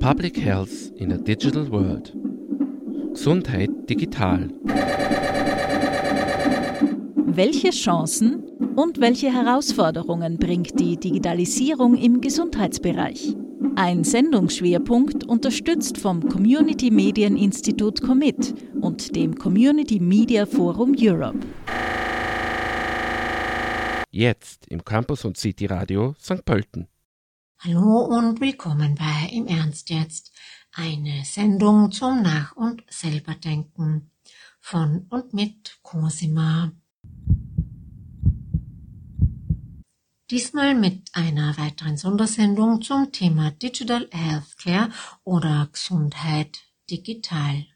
Public Health in a Digital World. Gesundheit digital. Welche Chancen und welche Herausforderungen bringt die Digitalisierung im Gesundheitsbereich? Ein Sendungsschwerpunkt unterstützt vom Community Medien Institut Commit und dem Community Media Forum Europe. Jetzt im Campus und City Radio St. Pölten. Hallo und willkommen bei Im Ernst jetzt, eine Sendung zum Nach- und Selberdenken von und mit Cosima. Diesmal mit einer weiteren Sondersendung zum Thema Digital Healthcare oder Gesundheit digital.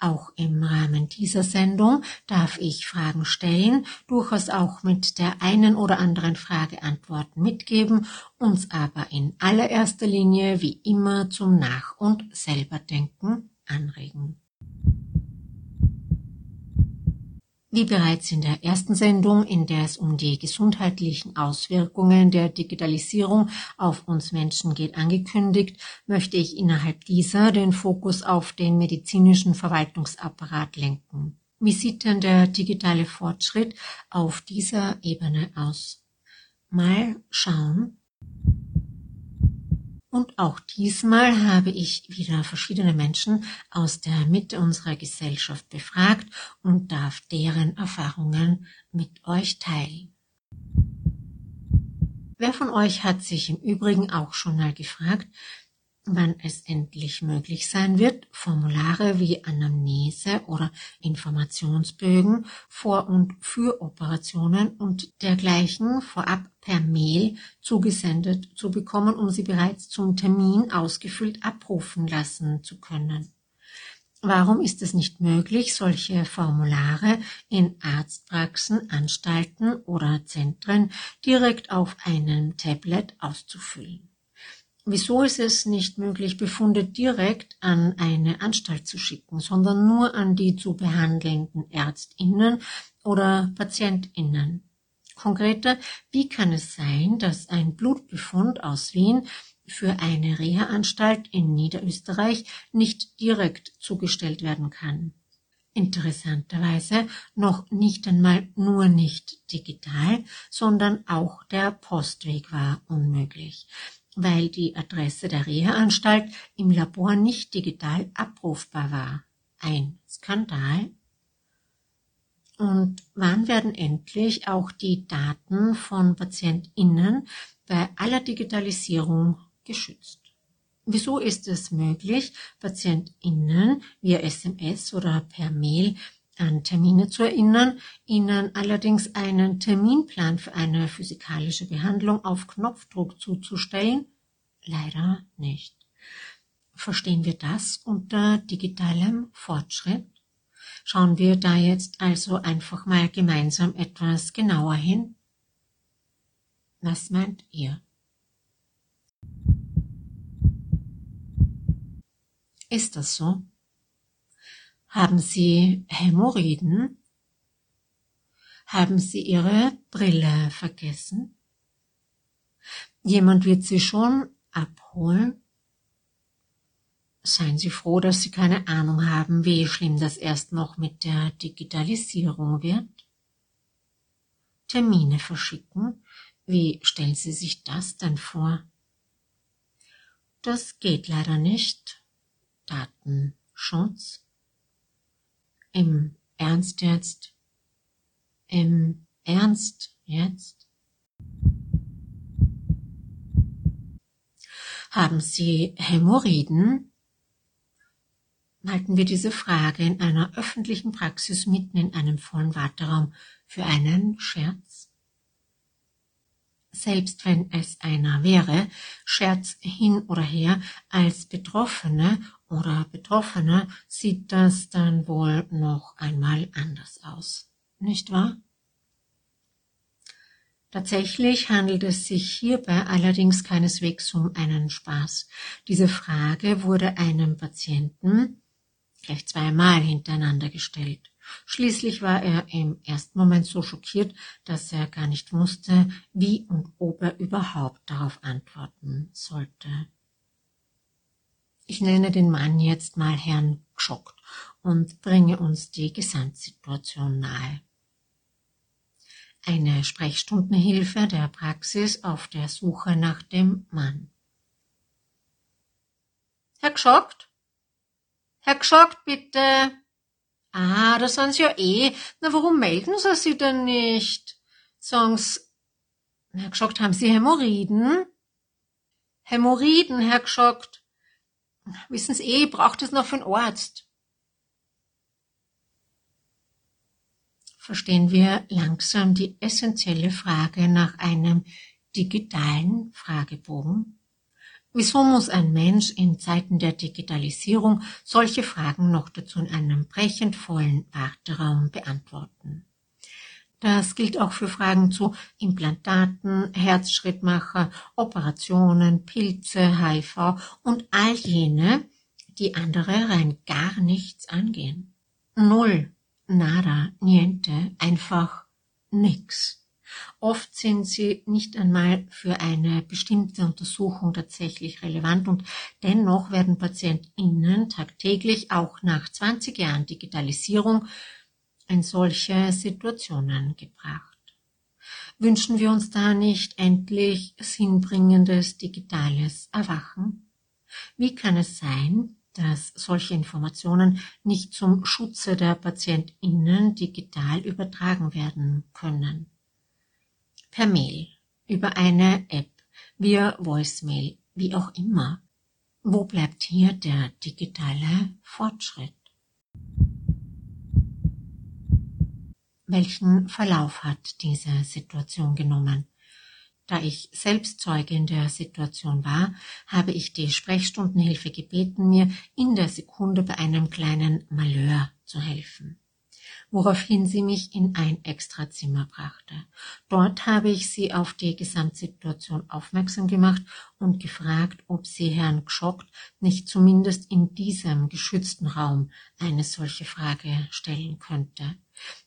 Auch im Rahmen dieser Sendung darf ich Fragen stellen, durchaus auch mit der einen oder anderen Frage Antworten mitgeben, uns aber in allererster Linie wie immer zum Nach- und Selberdenken anregen. Wie bereits in der ersten Sendung, in der es um die gesundheitlichen Auswirkungen der Digitalisierung auf uns Menschen geht, angekündigt, möchte ich innerhalb dieser den Fokus auf den medizinischen Verwaltungsapparat lenken. Wie sieht denn der digitale Fortschritt auf dieser Ebene aus? Mal schauen, und auch diesmal habe ich wieder verschiedene Menschen aus der Mitte unserer Gesellschaft befragt und darf deren Erfahrungen mit euch teilen. Wer von euch hat sich im Übrigen auch schon mal gefragt, wann es endlich möglich sein wird, Formulare wie Anamnese oder Informationsbögen vor und für Operationen und dergleichen vorab per Mail zugesendet zu bekommen, um sie bereits zum Termin ausgefüllt abrufen lassen zu können. Warum ist es nicht möglich, solche Formulare in Arztpraxen, Anstalten oder Zentren direkt auf einem Tablet auszufüllen? Wieso ist es nicht möglich, Befunde direkt an eine Anstalt zu schicken, sondern nur an die zu behandelnden Ärztinnen oder Patientinnen? Konkreter, wie kann es sein, dass ein Blutbefund aus Wien für eine Reha-Anstalt in Niederösterreich nicht direkt zugestellt werden kann? Interessanterweise noch nicht einmal nur nicht digital, sondern auch der Postweg war unmöglich weil die Adresse der Reha-Anstalt im Labor nicht digital abrufbar war. Ein Skandal. Und wann werden endlich auch die Daten von PatientInnen bei aller Digitalisierung geschützt? Wieso ist es möglich, PatientInnen via SMS oder per Mail an Termine zu erinnern, ihnen allerdings einen Terminplan für eine physikalische Behandlung auf Knopfdruck zuzustellen? Leider nicht. Verstehen wir das unter digitalem Fortschritt? Schauen wir da jetzt also einfach mal gemeinsam etwas genauer hin? Was meint ihr? Ist das so? Haben Sie Hämorrhoiden? Haben Sie Ihre Brille vergessen? Jemand wird Sie schon abholen? Seien Sie froh, dass Sie keine Ahnung haben, wie schlimm das erst noch mit der Digitalisierung wird. Termine verschicken? Wie stellen Sie sich das denn vor? Das geht leider nicht. Datenschutz. Im Ernst jetzt? Im Ernst jetzt? Haben Sie Hämorrhoiden? Halten wir diese Frage in einer öffentlichen Praxis mitten in einem vollen Warteraum für einen Scherz? Selbst wenn es einer wäre, Scherz hin oder her, als Betroffene oder Betroffener sieht das dann wohl noch einmal anders aus, nicht wahr? Tatsächlich handelt es sich hierbei allerdings keineswegs um einen Spaß. Diese Frage wurde einem Patienten gleich zweimal hintereinander gestellt. Schließlich war er im ersten Moment so schockiert, dass er gar nicht wusste, wie und ob er überhaupt darauf antworten sollte. Ich nenne den Mann jetzt mal Herrn Gschockt und bringe uns die Gesamtsituation nahe. Eine Sprechstundenhilfe der Praxis auf der Suche nach dem Mann. Herr Gschockt? Herr Gschockt, bitte. Ah, da sind Sie ja eh. Na, warum melden Sie sich denn nicht? Sagen Sie, Herr Gschockt, haben Sie Hämorrhoiden? Hämorrhoiden, Herr Gschockt. Wissen Sie eh, braucht es noch für einen Arzt. Verstehen wir langsam die essentielle Frage nach einem digitalen Fragebogen? Wieso muss ein Mensch in Zeiten der Digitalisierung solche Fragen noch dazu in einem brechend vollen Warteraum beantworten? Das gilt auch für Fragen zu Implantaten, Herzschrittmacher, Operationen, Pilze, HIV und all jene, die andere rein gar nichts angehen. Null, nada, niente, einfach nix. Oft sind sie nicht einmal für eine bestimmte Untersuchung tatsächlich relevant und dennoch werden PatientInnen tagtäglich auch nach 20 Jahren Digitalisierung in solche Situationen gebracht. Wünschen wir uns da nicht endlich sinnbringendes digitales Erwachen? Wie kann es sein, dass solche Informationen nicht zum Schutze der PatientInnen digital übertragen werden können? per Mail, über eine App, via Voicemail, wie auch immer. Wo bleibt hier der digitale Fortschritt? Welchen Verlauf hat diese Situation genommen? Da ich selbst Zeugin der Situation war, habe ich die Sprechstundenhilfe gebeten, mir in der Sekunde bei einem kleinen Malheur zu helfen woraufhin sie mich in ein Extrazimmer brachte. Dort habe ich sie auf die Gesamtsituation aufmerksam gemacht und gefragt, ob sie Herrn Gschockt nicht zumindest in diesem geschützten Raum eine solche Frage stellen könnte.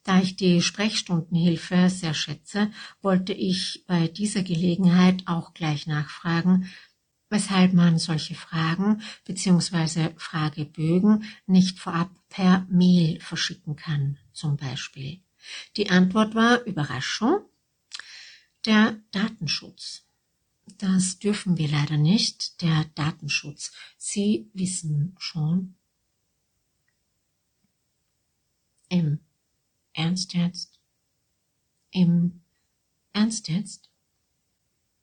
Da ich die Sprechstundenhilfe sehr schätze, wollte ich bei dieser Gelegenheit auch gleich nachfragen, weshalb man solche Fragen bzw. Fragebögen nicht vorab per Mail verschicken kann, zum Beispiel. Die Antwort war Überraschung. Der Datenschutz. Das dürfen wir leider nicht, der Datenschutz. Sie wissen schon. Im Ernst jetzt? Im Ernst jetzt?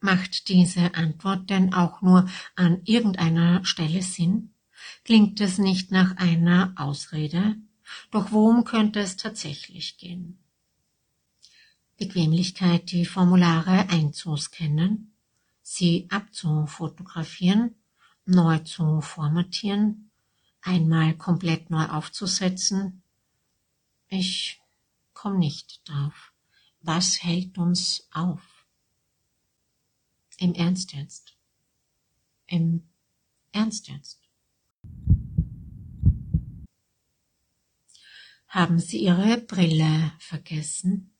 Macht diese Antwort denn auch nur an irgendeiner Stelle Sinn? Klingt es nicht nach einer Ausrede? Doch worum könnte es tatsächlich gehen? Bequemlichkeit, die Formulare einzuscannen, sie abzufotografieren, neu zu formatieren, einmal komplett neu aufzusetzen. Ich komm nicht drauf. Was hält uns auf? Im Ernst jetzt. Im Ernst jetzt. Haben Sie Ihre Brille vergessen?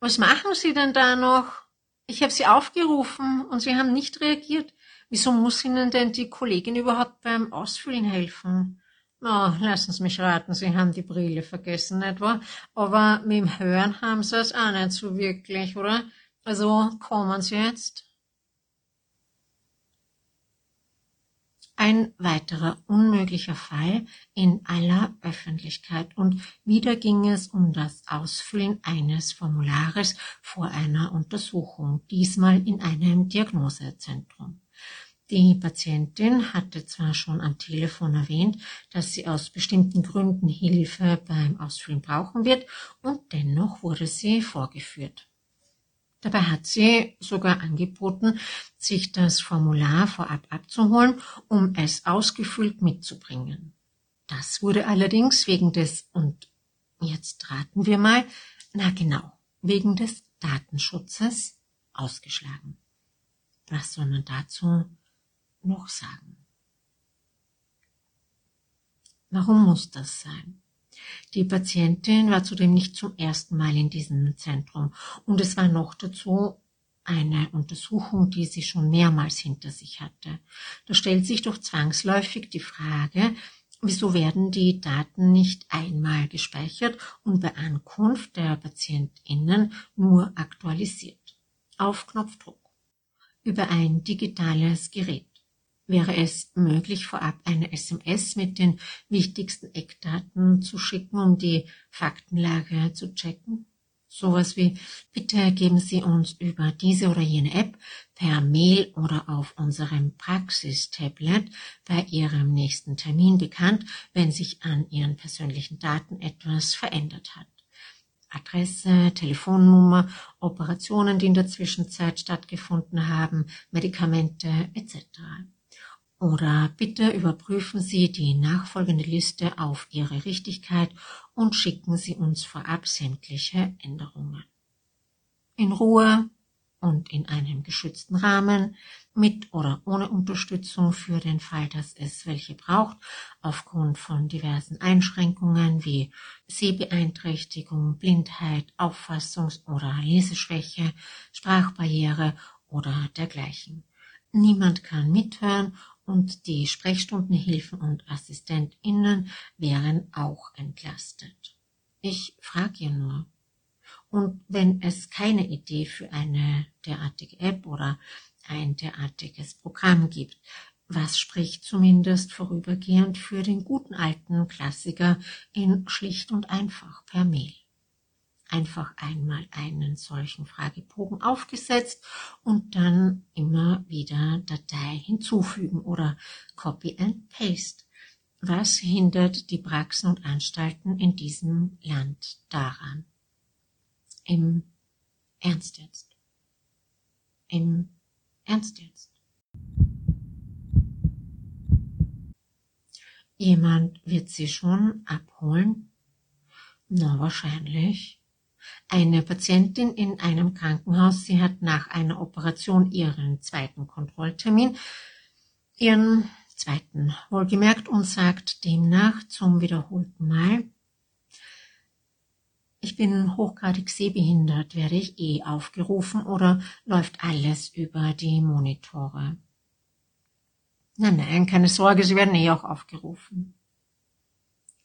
Was machen Sie denn da noch? Ich habe Sie aufgerufen und Sie haben nicht reagiert. Wieso muss Ihnen denn die Kollegin überhaupt beim Ausfüllen helfen? Oh, lassen Sie mich raten, Sie haben die Brille vergessen, etwa? Aber mit dem Hören haben Sie es auch nicht so wirklich, oder? Also kommen Sie jetzt. Ein weiterer unmöglicher Fall in aller Öffentlichkeit und wieder ging es um das Ausfüllen eines Formulares vor einer Untersuchung, diesmal in einem Diagnosezentrum. Die Patientin hatte zwar schon am Telefon erwähnt, dass sie aus bestimmten Gründen Hilfe beim Ausfüllen brauchen wird, und dennoch wurde sie vorgeführt. Dabei hat sie sogar angeboten, sich das Formular vorab abzuholen, um es ausgefüllt mitzubringen. Das wurde allerdings wegen des, und jetzt raten wir mal, na genau, wegen des Datenschutzes ausgeschlagen. Was soll man dazu noch sagen? Warum muss das sein? Die Patientin war zudem nicht zum ersten Mal in diesem Zentrum und es war noch dazu eine Untersuchung, die sie schon mehrmals hinter sich hatte. Da stellt sich doch zwangsläufig die Frage, wieso werden die Daten nicht einmal gespeichert und bei Ankunft der PatientInnen nur aktualisiert? Auf Knopfdruck. Über ein digitales Gerät. Wäre es möglich, vorab eine SMS mit den wichtigsten Eckdaten zu schicken, um die Faktenlage zu checken? Sowas wie, bitte geben Sie uns über diese oder jene App per Mail oder auf unserem Praxistablet bei Ihrem nächsten Termin bekannt, wenn sich an Ihren persönlichen Daten etwas verändert hat. Adresse, Telefonnummer, Operationen, die in der Zwischenzeit stattgefunden haben, Medikamente etc. Oder bitte überprüfen Sie die nachfolgende Liste auf ihre Richtigkeit und schicken Sie uns vorab sämtliche Änderungen. In Ruhe und in einem geschützten Rahmen, mit oder ohne Unterstützung für den Fall, dass es welche braucht, aufgrund von diversen Einschränkungen wie Sehbeeinträchtigung, Blindheit, Auffassungs- oder Leseschwäche, Sprachbarriere oder dergleichen. Niemand kann mithören und die Sprechstundenhilfen und AssistentInnen wären auch entlastet. Ich frage ihr nur. Und wenn es keine Idee für eine derartige App oder ein derartiges Programm gibt, was spricht zumindest vorübergehend für den guten alten Klassiker in schlicht und einfach per Mail? Einfach einmal einen solchen Fragebogen aufgesetzt und dann immer wieder Datei hinzufügen oder Copy and Paste. Was hindert die Praxen und Anstalten in diesem Land daran? Im Ernst jetzt. Im Ernst jetzt. Jemand wird sie schon abholen? Na, wahrscheinlich eine Patientin in einem Krankenhaus, sie hat nach einer Operation ihren zweiten Kontrolltermin, ihren zweiten wohlgemerkt und sagt demnach zum wiederholten Mal, ich bin hochgradig sehbehindert, werde ich eh aufgerufen oder läuft alles über die Monitore? Nein, nein, keine Sorge, Sie werden eh auch aufgerufen.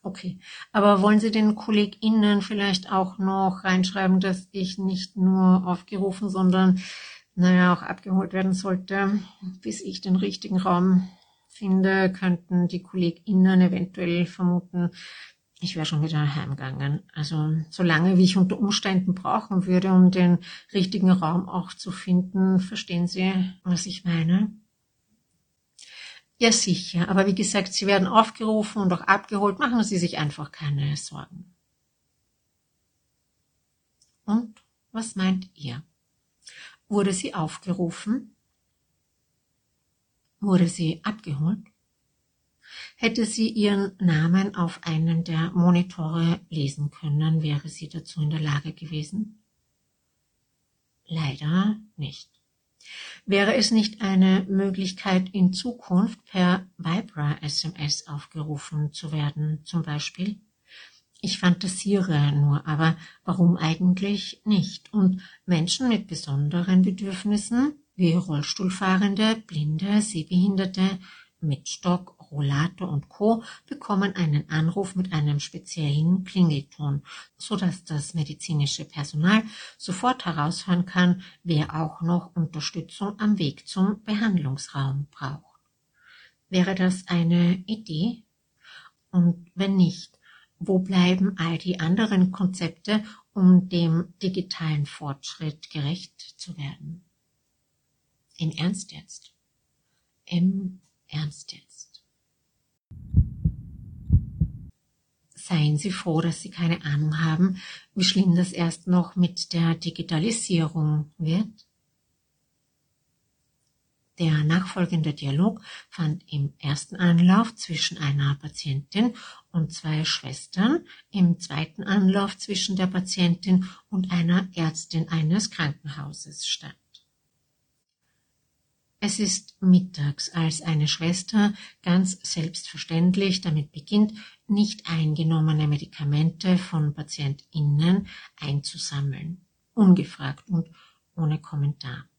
Okay. Aber wollen Sie den KollegInnen vielleicht auch noch reinschreiben, dass ich nicht nur aufgerufen, sondern naja, auch abgeholt werden sollte, bis ich den richtigen Raum finde, könnten die KollegInnen eventuell vermuten, ich wäre schon wieder heimgegangen. Also so lange, wie ich unter Umständen brauchen würde, um den richtigen Raum auch zu finden, verstehen Sie, was ich meine? Ja, sicher. Aber wie gesagt, Sie werden aufgerufen und auch abgeholt. Machen Sie sich einfach keine Sorgen. Und was meint ihr? Wurde sie aufgerufen? Wurde sie abgeholt? Hätte sie ihren Namen auf einen der Monitore lesen können, wäre sie dazu in der Lage gewesen? Leider nicht. Wäre es nicht eine Möglichkeit, in Zukunft per Vibra-SMS aufgerufen zu werden, zum Beispiel? Ich fantasiere nur, aber warum eigentlich nicht? Und Menschen mit besonderen Bedürfnissen, wie Rollstuhlfahrende, Blinde, Sehbehinderte, mit Stock, Rollator und Co. bekommen einen Anruf mit einem speziellen Klingelton, so dass das medizinische Personal sofort heraushören kann, wer auch noch Unterstützung am Weg zum Behandlungsraum braucht. Wäre das eine Idee? Und wenn nicht, wo bleiben all die anderen Konzepte, um dem digitalen Fortschritt gerecht zu werden? Im Ernst jetzt? Im Ernst jetzt? Seien Sie froh, dass Sie keine Ahnung haben, wie schlimm das erst noch mit der Digitalisierung wird. Der nachfolgende Dialog fand im ersten Anlauf zwischen einer Patientin und zwei Schwestern, im zweiten Anlauf zwischen der Patientin und einer Ärztin eines Krankenhauses statt. Es ist mittags, als eine Schwester ganz selbstverständlich damit beginnt, nicht eingenommene Medikamente von PatientInnen einzusammeln. Ungefragt und ohne Kommentar.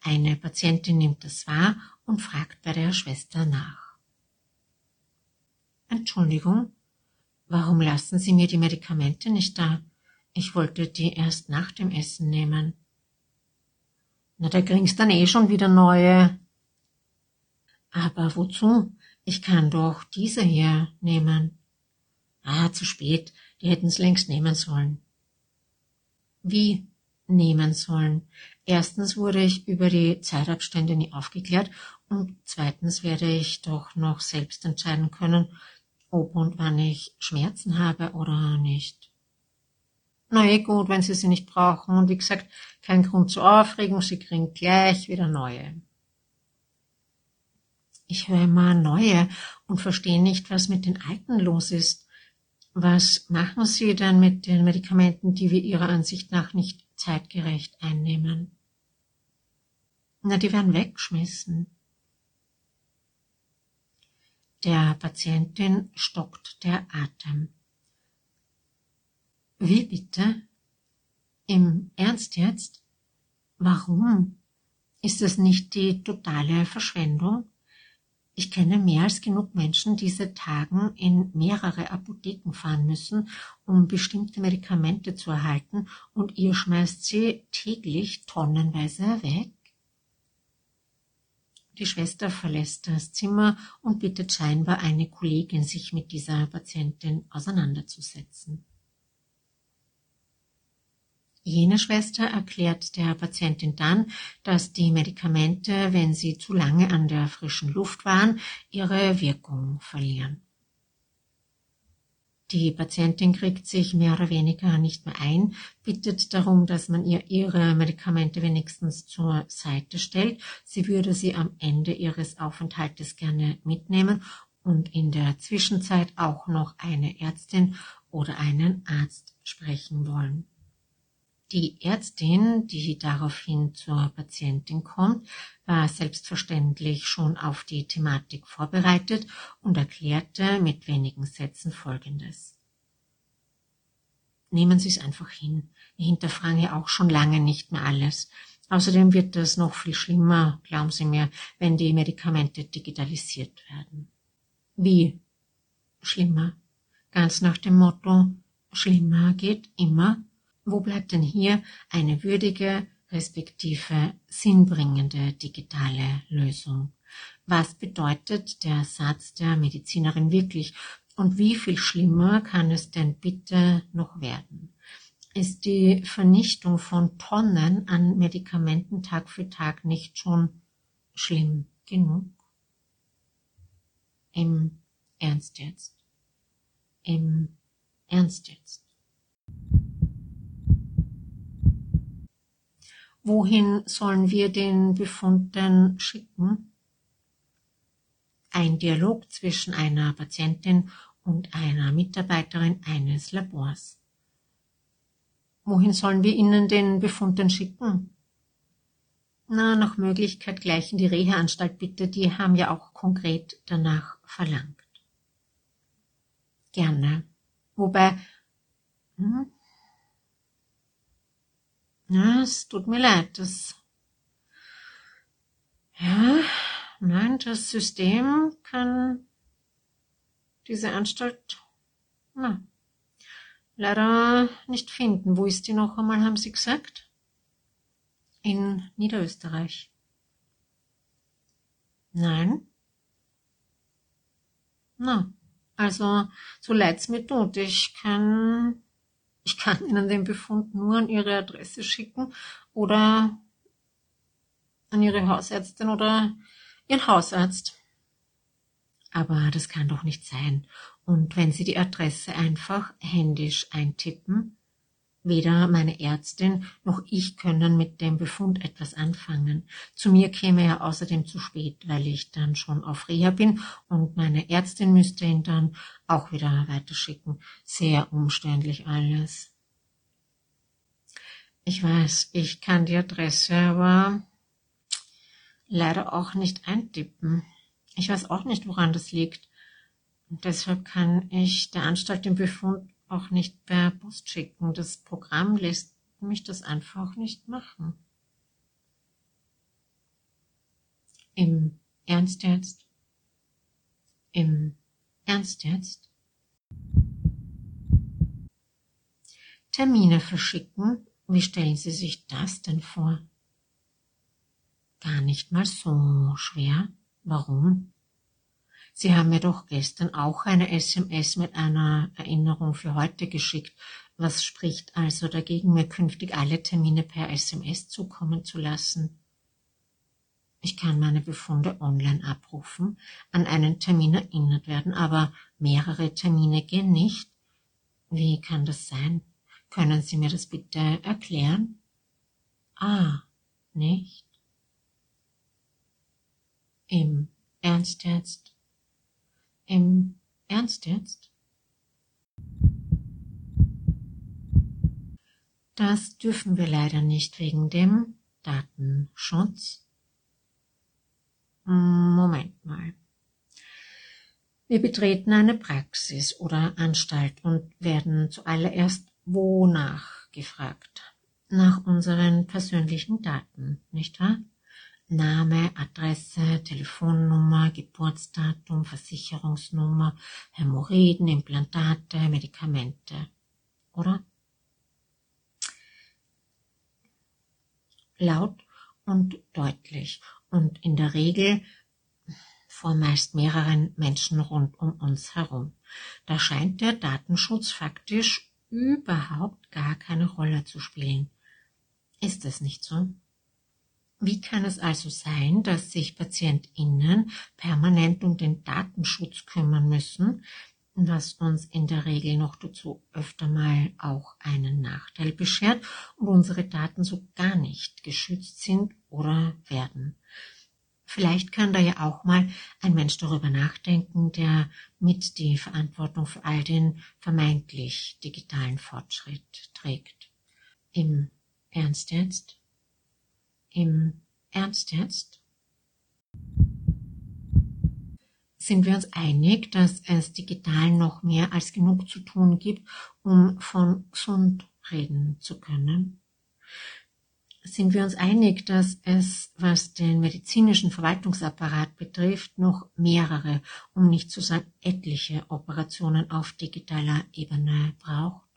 Eine Patientin nimmt das wahr und fragt bei der Schwester nach. Entschuldigung, warum lassen Sie mir die Medikamente nicht da? Ich wollte die erst nach dem Essen nehmen. Na, da kriegst dann eh schon wieder neue. Aber wozu? Ich kann doch diese hier nehmen. Ah, zu spät. Die hätten's längst nehmen sollen. Wie nehmen sollen? Erstens wurde ich über die Zeitabstände nie aufgeklärt und zweitens werde ich doch noch selbst entscheiden können, ob und wann ich Schmerzen habe oder nicht. Na eh gut, wenn Sie sie nicht brauchen. Und wie gesagt, kein Grund zur Aufregung, Sie kriegen gleich wieder neue. Ich höre immer neue und verstehe nicht, was mit den alten los ist. Was machen Sie denn mit den Medikamenten, die wir Ihrer Ansicht nach nicht zeitgerecht einnehmen? Na, die werden weggeschmissen. Der Patientin stockt der Atem. Wie bitte? Im Ernst jetzt? Warum? Ist das nicht die totale Verschwendung? Ich kenne mehr als genug Menschen, die seit Tagen in mehrere Apotheken fahren müssen, um bestimmte Medikamente zu erhalten, und ihr schmeißt sie täglich tonnenweise weg. Die Schwester verlässt das Zimmer und bittet scheinbar eine Kollegin, sich mit dieser Patientin auseinanderzusetzen. Jene Schwester erklärt der Patientin dann, dass die Medikamente, wenn sie zu lange an der frischen Luft waren, ihre Wirkung verlieren. Die Patientin kriegt sich mehr oder weniger nicht mehr ein, bittet darum, dass man ihr ihre Medikamente wenigstens zur Seite stellt. Sie würde sie am Ende ihres Aufenthaltes gerne mitnehmen und in der Zwischenzeit auch noch eine Ärztin oder einen Arzt sprechen wollen. Die Ärztin, die daraufhin zur Patientin kommt, war selbstverständlich schon auf die Thematik vorbereitet und erklärte mit wenigen Sätzen Folgendes. Nehmen Sie es einfach hin. Ich hinterfrage auch schon lange nicht mehr alles. Außerdem wird das noch viel schlimmer, glauben Sie mir, wenn die Medikamente digitalisiert werden. Wie? Schlimmer. Ganz nach dem Motto, schlimmer geht immer wo bleibt denn hier eine würdige, respektive sinnbringende digitale Lösung? Was bedeutet der Satz der Medizinerin wirklich und wie viel schlimmer kann es denn bitte noch werden? Ist die Vernichtung von Tonnen an Medikamenten Tag für Tag nicht schon schlimm genug? Im Ernst jetzt. Im Ernst jetzt. Wohin sollen wir den Befund denn schicken? Ein Dialog zwischen einer Patientin und einer Mitarbeiterin eines Labors. Wohin sollen wir Ihnen den Befund denn schicken? Na, nach Möglichkeit gleich in die Reha-Anstalt bitte, die haben ja auch konkret danach verlangt. Gerne. Wobei, hm, ja, es tut mir leid, das, ja, nein, das System kann diese Anstalt, na, leider nicht finden. Wo ist die noch einmal, haben Sie gesagt? In Niederösterreich. Nein? Na, also, so leid's mir tut, ich kann ich kann Ihnen den Befund nur an Ihre Adresse schicken oder an Ihre Hausärztin oder Ihren Hausarzt. Aber das kann doch nicht sein. Und wenn Sie die Adresse einfach händisch eintippen, Weder meine Ärztin noch ich können mit dem Befund etwas anfangen. Zu mir käme er außerdem zu spät, weil ich dann schon auf Reha bin und meine Ärztin müsste ihn dann auch wieder weiterschicken. Sehr umständlich alles. Ich weiß, ich kann die Adresse, aber leider auch nicht eintippen. Ich weiß auch nicht, woran das liegt. Und deshalb kann ich der Anstalt den Befund auch nicht per Post schicken. Das Programm lässt mich das einfach nicht machen. Im Ernst jetzt? Im Ernst jetzt? Termine verschicken? Wie stellen Sie sich das denn vor? Gar nicht mal so schwer. Warum? Sie haben mir doch gestern auch eine SMS mit einer Erinnerung für heute geschickt. Was spricht also dagegen, mir künftig alle Termine per SMS zukommen zu lassen? Ich kann meine Befunde online abrufen, an einen Termin erinnert werden, aber mehrere Termine gehen nicht. Wie kann das sein? Können Sie mir das bitte erklären? Ah, nicht? Im Ernst jetzt? Im Ernst jetzt? Das dürfen wir leider nicht wegen dem Datenschutz. Moment mal. Wir betreten eine Praxis oder Anstalt und werden zuallererst wonach gefragt? Nach unseren persönlichen Daten, nicht wahr? Name, Adresse, Telefonnummer, Geburtsdatum, Versicherungsnummer, Hämorrhoiden, Implantate, Medikamente. Oder? Laut und deutlich und in der Regel vor meist mehreren Menschen rund um uns herum. Da scheint der Datenschutz faktisch überhaupt gar keine Rolle zu spielen. Ist es nicht so? Wie kann es also sein, dass sich PatientInnen permanent um den Datenschutz kümmern müssen, was uns in der Regel noch dazu öfter mal auch einen Nachteil beschert und unsere Daten so gar nicht geschützt sind oder werden? Vielleicht kann da ja auch mal ein Mensch darüber nachdenken, der mit die Verantwortung für all den vermeintlich digitalen Fortschritt trägt. Im Ernst jetzt? Im Ernst jetzt? Sind wir uns einig, dass es digital noch mehr als genug zu tun gibt, um von gesund reden zu können? Sind wir uns einig, dass es, was den medizinischen Verwaltungsapparat betrifft, noch mehrere, um nicht zu sagen etliche Operationen auf digitaler Ebene braucht?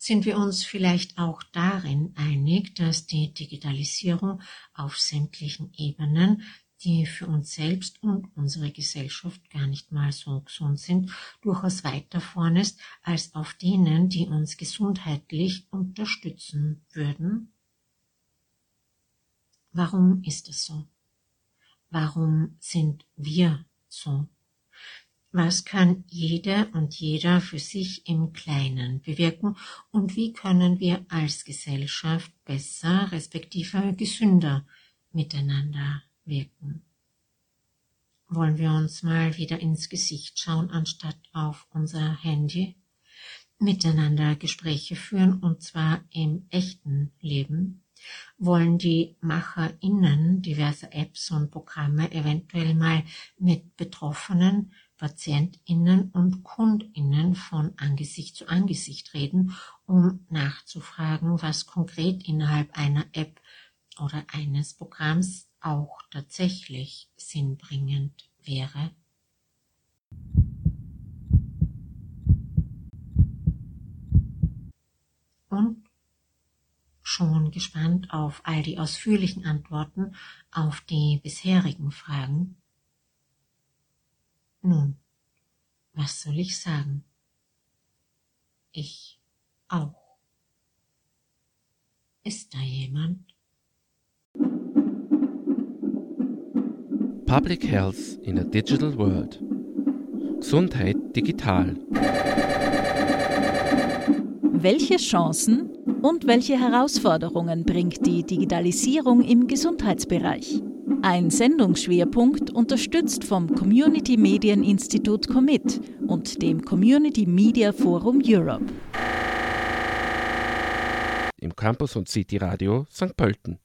Sind wir uns vielleicht auch darin einig, dass die Digitalisierung auf sämtlichen Ebenen, die für uns selbst und unsere Gesellschaft gar nicht mal so gesund sind, durchaus weiter vorn ist als auf denen, die uns gesundheitlich unterstützen würden? Warum ist es so? Warum sind wir so? Was kann jede und jeder für sich im Kleinen bewirken und wie können wir als Gesellschaft besser, respektive gesünder miteinander wirken? Wollen wir uns mal wieder ins Gesicht schauen, anstatt auf unser Handy? Miteinander Gespräche führen und zwar im echten Leben? Wollen die MacherInnen diverser Apps und Programme eventuell mal mit Betroffenen PatientInnen und KundInnen von Angesicht zu Angesicht reden, um nachzufragen, was konkret innerhalb einer App oder eines Programms auch tatsächlich sinnbringend wäre. Und schon gespannt auf all die ausführlichen Antworten auf die bisherigen Fragen nun, was soll ich sagen? Ich auch. Ist da jemand? Public Health in a Digital World. Gesundheit digital. Welche Chancen und welche Herausforderungen bringt die Digitalisierung im Gesundheitsbereich? Ein Sendungsschwerpunkt unterstützt vom Community Medien Institut Commit und dem Community Media Forum Europe. Im Campus und City Radio St. Pölten.